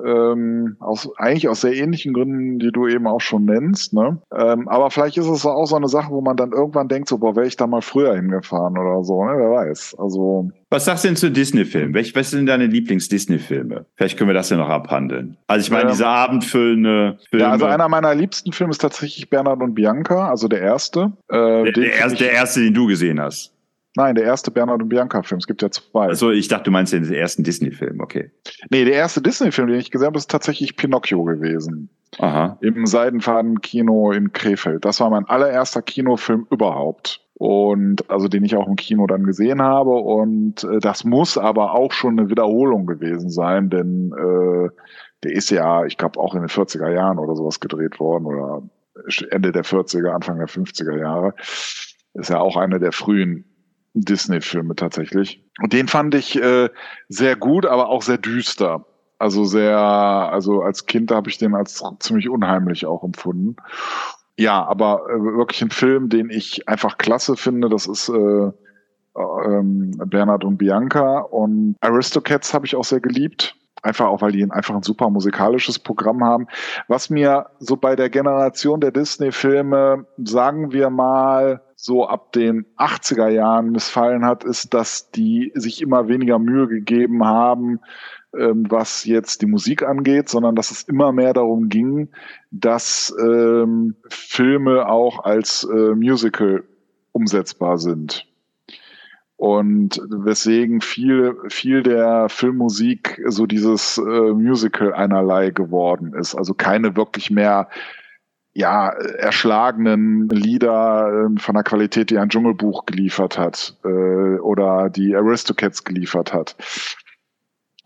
B: ähm, aus, eigentlich aus sehr ähnlichen Gründen, die du eben auch schon nennst. Ne? Ähm, aber vielleicht ist es auch so eine Sache, wo man dann irgendwann denkt, so, boah, wäre ich da mal früher hingefahren oder so, ne? wer weiß. Also
A: was sagst du denn zu Disney-Filmen? Welche, was sind deine Lieblings-Disney-Filme? Vielleicht können wir das ja noch abhandeln. Also ich meine, ähm, diese abendfüllende
B: Filme. Ja, also einer meiner liebsten Filme ist tatsächlich Bernhard und Bianca, also der erste.
A: Äh, der, der, erste der erste, den du gesehen hast.
B: Nein, der erste Bernhard und Bianca-Film. Es gibt ja zwei.
A: Also ich dachte, du meinst den ersten Disney-Film, okay.
B: Nee, der erste Disney-Film, den ich gesehen habe, ist tatsächlich Pinocchio gewesen. Aha. Im Seidenfaden-Kino in Krefeld. Das war mein allererster Kinofilm überhaupt. Und also den ich auch im Kino dann gesehen habe. Und äh, das muss aber auch schon eine Wiederholung gewesen sein, denn äh, der ist ja, ich glaube, auch in den 40er Jahren oder sowas gedreht worden oder Ende der 40er, Anfang der 50er Jahre. Ist ja auch einer der frühen Disney-Filme tatsächlich. Und den fand ich äh, sehr gut, aber auch sehr düster. Also sehr, also als Kind habe ich den als ziemlich unheimlich auch empfunden. Ja, aber äh, wirklich ein Film, den ich einfach klasse finde, das ist äh, ähm, Bernhard und Bianca und Aristocats habe ich auch sehr geliebt. Einfach auch, weil die einfach ein super musikalisches Programm haben. Was mir so bei der Generation der Disney-Filme, sagen wir mal, so ab den 80er Jahren missfallen hat, ist, dass die sich immer weniger Mühe gegeben haben, ähm, was jetzt die Musik angeht, sondern dass es immer mehr darum ging, dass ähm, Filme auch als äh, Musical umsetzbar sind. Und weswegen viel, viel der Filmmusik so dieses äh, Musical einerlei geworden ist. Also keine wirklich mehr ja, erschlagenen Lieder äh, von der Qualität, die ein Dschungelbuch geliefert hat äh, oder die Aristocats geliefert hat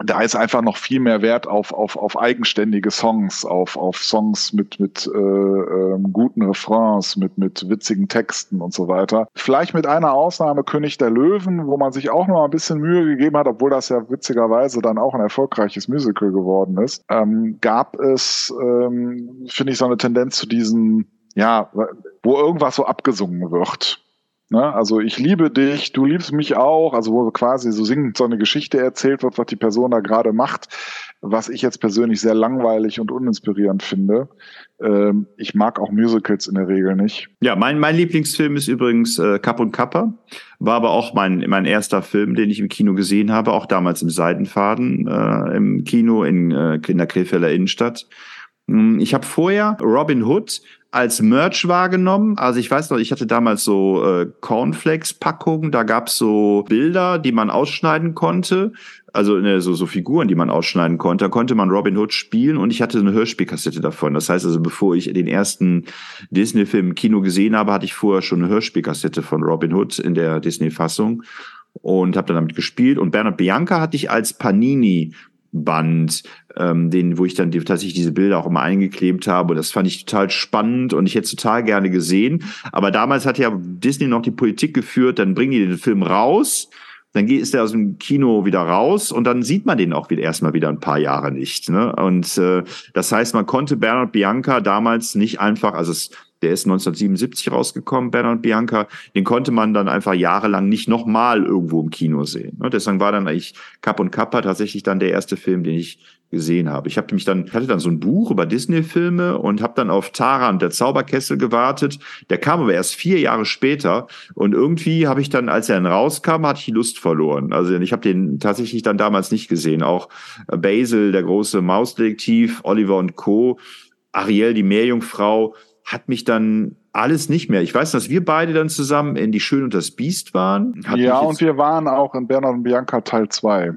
B: da ist einfach noch viel mehr Wert auf, auf, auf eigenständige Songs, auf, auf Songs mit, mit äh, ähm, guten Refrains, mit, mit witzigen Texten und so weiter. Vielleicht mit einer Ausnahme König der Löwen, wo man sich auch noch ein bisschen Mühe gegeben hat, obwohl das ja witzigerweise dann auch ein erfolgreiches Musical geworden ist, ähm, gab es, ähm, finde ich, so eine Tendenz zu diesen, ja, wo irgendwas so abgesungen wird. Ne? Also ich liebe dich, du liebst mich auch, also wo quasi so singend so eine Geschichte erzählt wird, was die Person da gerade macht, was ich jetzt persönlich sehr langweilig und uninspirierend finde. Ähm, ich mag auch Musicals in der Regel nicht.
A: Ja, mein, mein Lieblingsfilm ist übrigens äh, Kapp und Kappa. War aber auch mein, mein erster Film, den ich im Kino gesehen habe, auch damals im Seidenfaden äh, im Kino in, äh, in der Krefelder Innenstadt. Hm, ich habe vorher Robin Hood als Merch wahrgenommen. Also ich weiß noch, ich hatte damals so äh, Cornflakes-Packungen, da gab's so Bilder, die man ausschneiden konnte. Also ne, so, so Figuren, die man ausschneiden konnte. Da konnte man Robin Hood spielen und ich hatte eine Hörspielkassette davon. Das heißt also, bevor ich den ersten Disney-Film im Kino gesehen habe, hatte ich vorher schon eine Hörspielkassette von Robin Hood in der Disney-Fassung und habe dann damit gespielt. Und Bernhard Bianca hatte ich als Panini Band, ähm, den, wo ich dann die, tatsächlich diese Bilder auch immer eingeklebt habe. Und das fand ich total spannend und ich hätte es total gerne gesehen. Aber damals hat ja Disney noch die Politik geführt, dann bringen die den Film raus, dann ist er aus dem Kino wieder raus und dann sieht man den auch wieder erstmal wieder ein paar Jahre nicht. Ne? Und äh, das heißt, man konnte Bernhard Bianca damals nicht einfach, also es der ist 1977 rausgekommen, Bernhard Bianca. Den konnte man dann einfach jahrelang nicht nochmal irgendwo im Kino sehen. Ne? Deswegen war dann eigentlich Kapp und Kappa tatsächlich dann der erste Film, den ich gesehen habe. Ich habe mich dann hatte dann so ein Buch über Disney-Filme und habe dann auf Taran der Zauberkessel gewartet. Der kam aber erst vier Jahre später und irgendwie habe ich dann, als er dann rauskam, hatte ich die Lust verloren. Also ich habe den tatsächlich dann damals nicht gesehen. Auch Basil, der große Mausdetektiv, Oliver und Co. Ariel, die Meerjungfrau, hat mich dann alles nicht mehr. Ich weiß, dass wir beide dann zusammen in Die Schön und das Biest waren.
B: Hat ja, und wir waren auch in Bernhard und Bianca Teil 2.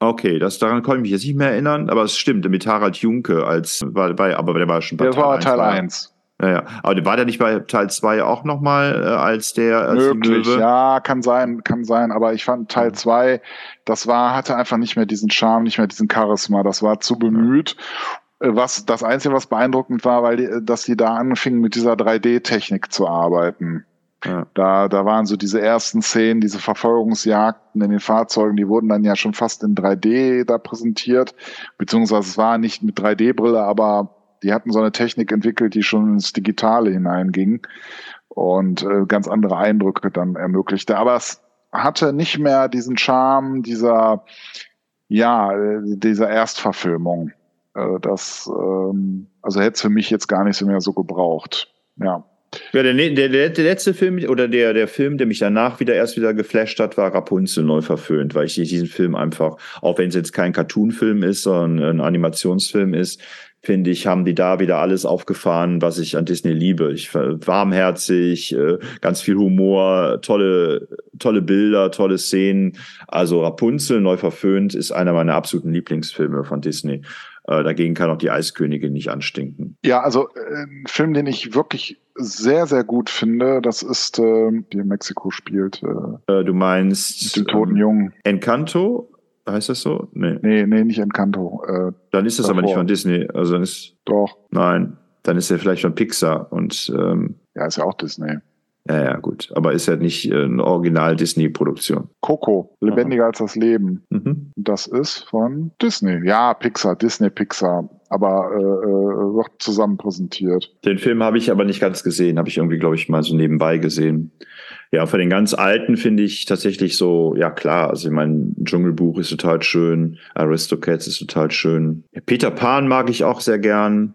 A: Okay, das daran konnte ich mich jetzt nicht mehr erinnern, aber es stimmt, mit Harald Junke als bei, bei aber der war schon bei
B: der Teil war Teil 1.
A: Naja, aber war der nicht bei Teil 2 auch nochmal äh, als der als
B: Möglich, ja, kann sein, kann sein. Aber ich fand Teil 2, das war, hatte einfach nicht mehr diesen Charme, nicht mehr diesen Charisma. Das war zu bemüht. Äh, was das Einzige, was beeindruckend war, weil die, dass die da anfingen, mit dieser 3D-Technik zu arbeiten. Ja. Da, da waren so diese ersten Szenen, diese Verfolgungsjagden in den Fahrzeugen, die wurden dann ja schon fast in 3D da präsentiert, beziehungsweise es war nicht mit 3D-Brille, aber die hatten so eine Technik entwickelt, die schon ins Digitale hineinging und äh, ganz andere Eindrücke dann ermöglichte. Aber es hatte nicht mehr diesen Charme dieser, ja, äh, dieser Erstverfilmung. Äh, das, ähm, also hätte es für mich jetzt gar nicht so mehr so gebraucht. Ja.
A: Ja, der, der, der, letzte Film oder der, der Film, der mich danach wieder erst wieder geflasht hat, war Rapunzel neu verföhnt, weil ich diesen Film einfach, auch wenn es jetzt kein Cartoon-Film ist, sondern ein Animationsfilm ist, finde ich, haben die da wieder alles aufgefahren, was ich an Disney liebe. Ich warmherzig, äh, ganz viel Humor, tolle, tolle Bilder, tolle Szenen. Also Rapunzel neu verföhnt ist einer meiner absoluten Lieblingsfilme von Disney. Äh, dagegen kann auch die Eiskönigin nicht anstinken.
B: Ja, also äh, ein Film, den ich wirklich sehr, sehr gut finde, das ist, äh, die in Mexiko spielt.
A: Äh, du meinst
B: mit dem toten ähm, Jungen.
A: Encanto? Heißt das so?
B: Nee. Nee, nee nicht Encanto.
A: Äh, dann ist das davor. aber nicht von Disney. Also dann ist.
B: Doch.
A: Nein. Dann ist er vielleicht von Pixar und ähm,
B: ja, ist ja auch Disney.
A: Ja, ja, gut. Aber ist ja nicht äh, eine Original-Disney-Produktion.
B: Coco, lebendiger Aha. als das Leben. Mhm. Das ist von Disney. Ja, Pixar, Disney, Pixar. Aber äh, äh, wird zusammen präsentiert.
A: Den Film habe ich aber nicht ganz gesehen. Habe ich irgendwie, glaube ich, mal so nebenbei gesehen. Ja, von den ganz alten finde ich tatsächlich so, ja klar, also ich meine, Dschungelbuch ist total schön, Aristocats ist total schön. Peter Pan mag ich auch sehr gern,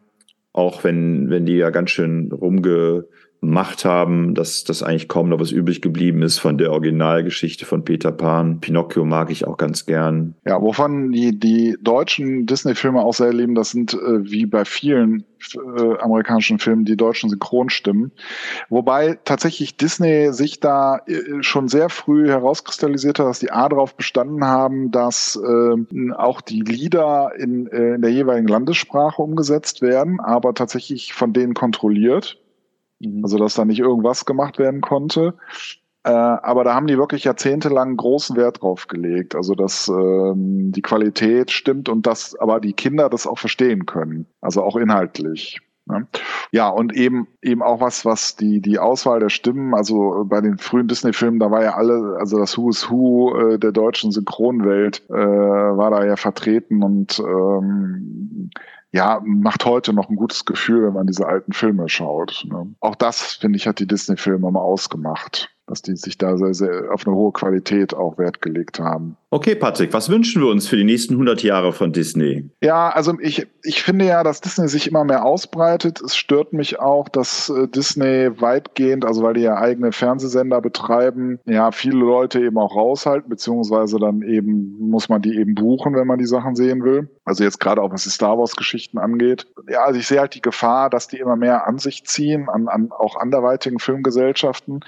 A: auch wenn, wenn die ja ganz schön rumge Macht haben, dass das eigentlich kaum noch was übrig geblieben ist von der Originalgeschichte von Peter Pan. Pinocchio mag ich auch ganz gern.
B: Ja, wovon die, die deutschen Disney-Filme auch sehr leben, das sind äh, wie bei vielen äh, amerikanischen Filmen die deutschen Synchronstimmen. Wobei tatsächlich Disney sich da äh, schon sehr früh herauskristallisiert hat, dass die A darauf bestanden haben, dass äh, auch die Lieder in, äh, in der jeweiligen Landessprache umgesetzt werden, aber tatsächlich von denen kontrolliert. Mhm. Also, dass da nicht irgendwas gemacht werden konnte. Äh, aber da haben die wirklich jahrzehntelang großen Wert drauf gelegt. Also, dass ähm, die Qualität stimmt und dass aber die Kinder das auch verstehen können. Also auch inhaltlich. Ne? Ja, und eben eben auch was, was die die Auswahl der Stimmen, also bei den frühen Disney-Filmen, da war ja alle, also das Who is Who äh, der deutschen Synchronwelt äh, war da ja vertreten und ähm, ja, macht heute noch ein gutes Gefühl, wenn man diese alten Filme schaut. Ne? Auch das, finde ich, hat die Disney-Filme mal ausgemacht dass die sich da sehr, sehr auf eine hohe Qualität auch Wert gelegt haben.
A: Okay, Patrick, was wünschen wir uns für die nächsten 100 Jahre von Disney?
B: Ja, also ich, ich finde ja, dass Disney sich immer mehr ausbreitet. Es stört mich auch, dass äh, Disney weitgehend, also weil die ja eigene Fernsehsender betreiben, ja, viele Leute eben auch raushalten, beziehungsweise dann eben muss man die eben buchen, wenn man die Sachen sehen will. Also jetzt gerade auch was die Star Wars Geschichten angeht. Ja, also ich sehe halt die Gefahr, dass die immer mehr an sich ziehen, an, an auch anderweitigen Filmgesellschaften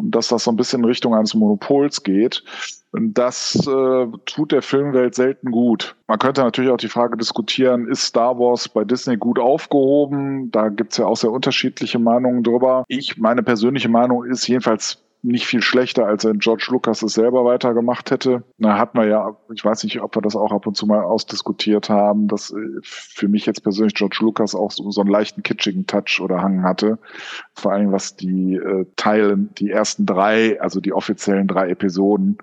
B: und dass das so ein bisschen in Richtung eines Monopols geht. Das äh, tut der Filmwelt selten gut. Man könnte natürlich auch die Frage diskutieren, ist Star Wars bei Disney gut aufgehoben? Da gibt's ja auch sehr unterschiedliche Meinungen drüber. Ich, meine persönliche Meinung ist jedenfalls nicht viel schlechter, als wenn George Lucas es selber weitergemacht hätte. Da hat man ja, ich weiß nicht, ob wir das auch ab und zu mal ausdiskutiert haben, dass äh, für mich jetzt persönlich George Lucas auch so, so einen leichten kitschigen Touch oder Hang hatte. Vor allem was die äh, Teile, die ersten drei, also die offiziellen drei Episoden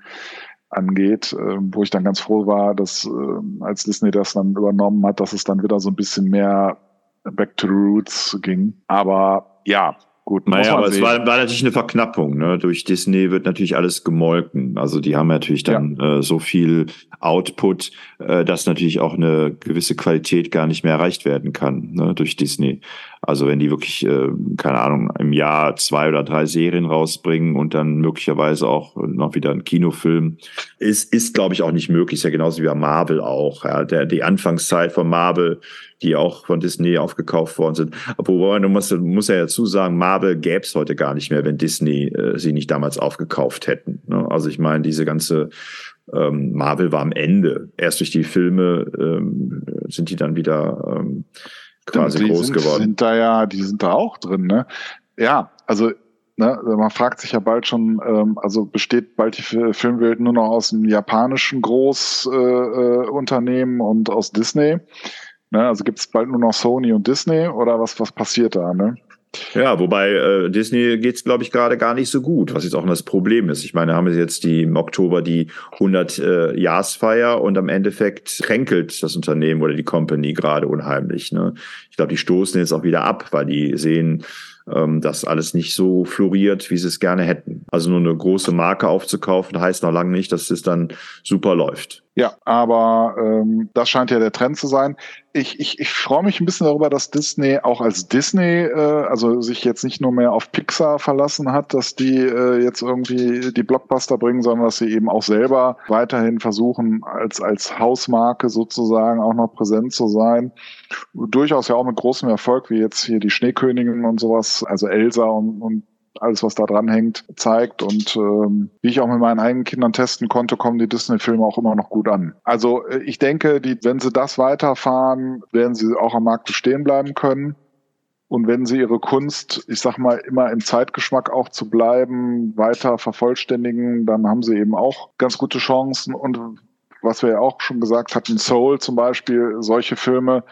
B: angeht, äh, wo ich dann ganz froh war, dass äh, als Disney das dann übernommen hat, dass es dann wieder so ein bisschen mehr Back to the Roots ging. Aber ja,
A: Gut, naja, aber sehen. es war, war natürlich eine Verknappung. Ne? Durch Disney wird natürlich alles gemolken. Also die haben natürlich dann ja. äh, so viel Output, äh, dass natürlich auch eine gewisse Qualität gar nicht mehr erreicht werden kann ne? durch Disney. Also wenn die wirklich, äh, keine Ahnung, im Jahr zwei oder drei Serien rausbringen und dann möglicherweise auch noch wieder ein Kinofilm, ist, ist glaube ich, auch nicht möglich. Ist ja genauso wie bei Marvel auch. Ja? Der, die Anfangszeit von Marvel, die auch von Disney aufgekauft worden sind. Wobei, du musst, musst ja dazu sagen, Marvel gäbe es heute gar nicht mehr, wenn Disney äh, sie nicht damals aufgekauft hätten. Ne? Also ich meine, diese ganze ähm, Marvel war am Ende. Erst durch die Filme ähm, sind die dann wieder ähm, quasi
B: die
A: groß
B: sind,
A: geworden.
B: Sind da ja, die sind da auch drin, ne? Ja, also ne, man fragt sich ja bald schon, ähm, also besteht bald die Filmwelt nur noch aus dem japanischen Großunternehmen äh, Unternehmen und aus Disney? Ne, also gibt es bald nur noch Sony und Disney oder was, was passiert da, ne?
A: Ja, wobei äh, Disney geht's glaube ich, gerade gar nicht so gut, was jetzt auch das Problem ist. Ich meine, haben wir jetzt die im Oktober die 100-Jahresfeier äh, und am Endeffekt kränkelt das Unternehmen oder die Company gerade unheimlich. Ne? Ich glaube, die stoßen jetzt auch wieder ab, weil die sehen, ähm, dass alles nicht so floriert, wie sie es gerne hätten. Also nur eine große Marke aufzukaufen, heißt noch lange nicht, dass es dann super läuft.
B: Ja, aber ähm, das scheint ja der Trend zu sein. Ich, ich, ich freue mich ein bisschen darüber, dass Disney auch als Disney, äh, also sich jetzt nicht nur mehr auf Pixar verlassen hat, dass die äh, jetzt irgendwie die Blockbuster bringen, sondern dass sie eben auch selber weiterhin versuchen, als, als Hausmarke sozusagen auch noch präsent zu sein. Durchaus ja auch mit großem Erfolg, wie jetzt hier die Schneekönigin und sowas, also Elsa und, und alles, was da dran hängt, zeigt. Und ähm, wie ich auch mit meinen eigenen Kindern testen konnte, kommen die Disney-Filme auch immer noch gut an. Also äh, ich denke, die, wenn sie das weiterfahren, werden sie auch am Markt stehen bleiben können. Und wenn sie ihre Kunst, ich sag mal, immer im Zeitgeschmack auch zu bleiben, weiter vervollständigen, dann haben sie eben auch ganz gute Chancen. Und was wir ja auch schon gesagt hatten, Soul zum Beispiel, solche Filme,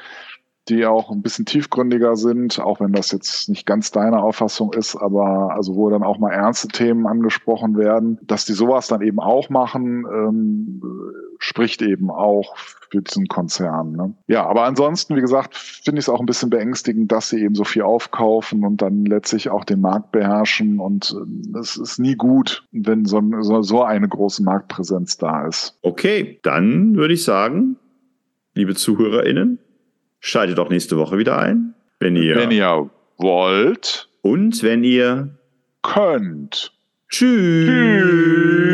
B: die auch ein bisschen tiefgründiger sind, auch wenn das jetzt nicht ganz deine Auffassung ist, aber also wo dann auch mal ernste Themen angesprochen werden, dass die sowas dann eben auch machen, ähm, spricht eben auch für diesen Konzern. Ne? Ja, aber ansonsten, wie gesagt, finde ich es auch ein bisschen beängstigend, dass sie eben so viel aufkaufen und dann letztlich auch den Markt beherrschen und äh, es ist nie gut, wenn so, so, so eine große Marktpräsenz da ist.
A: Okay, dann würde ich sagen, liebe ZuhörerInnen, Schaltet auch nächste Woche wieder ein. Wenn ihr,
B: wenn ihr wollt.
A: Und wenn ihr
B: könnt.
A: Tschüss. Tschüss.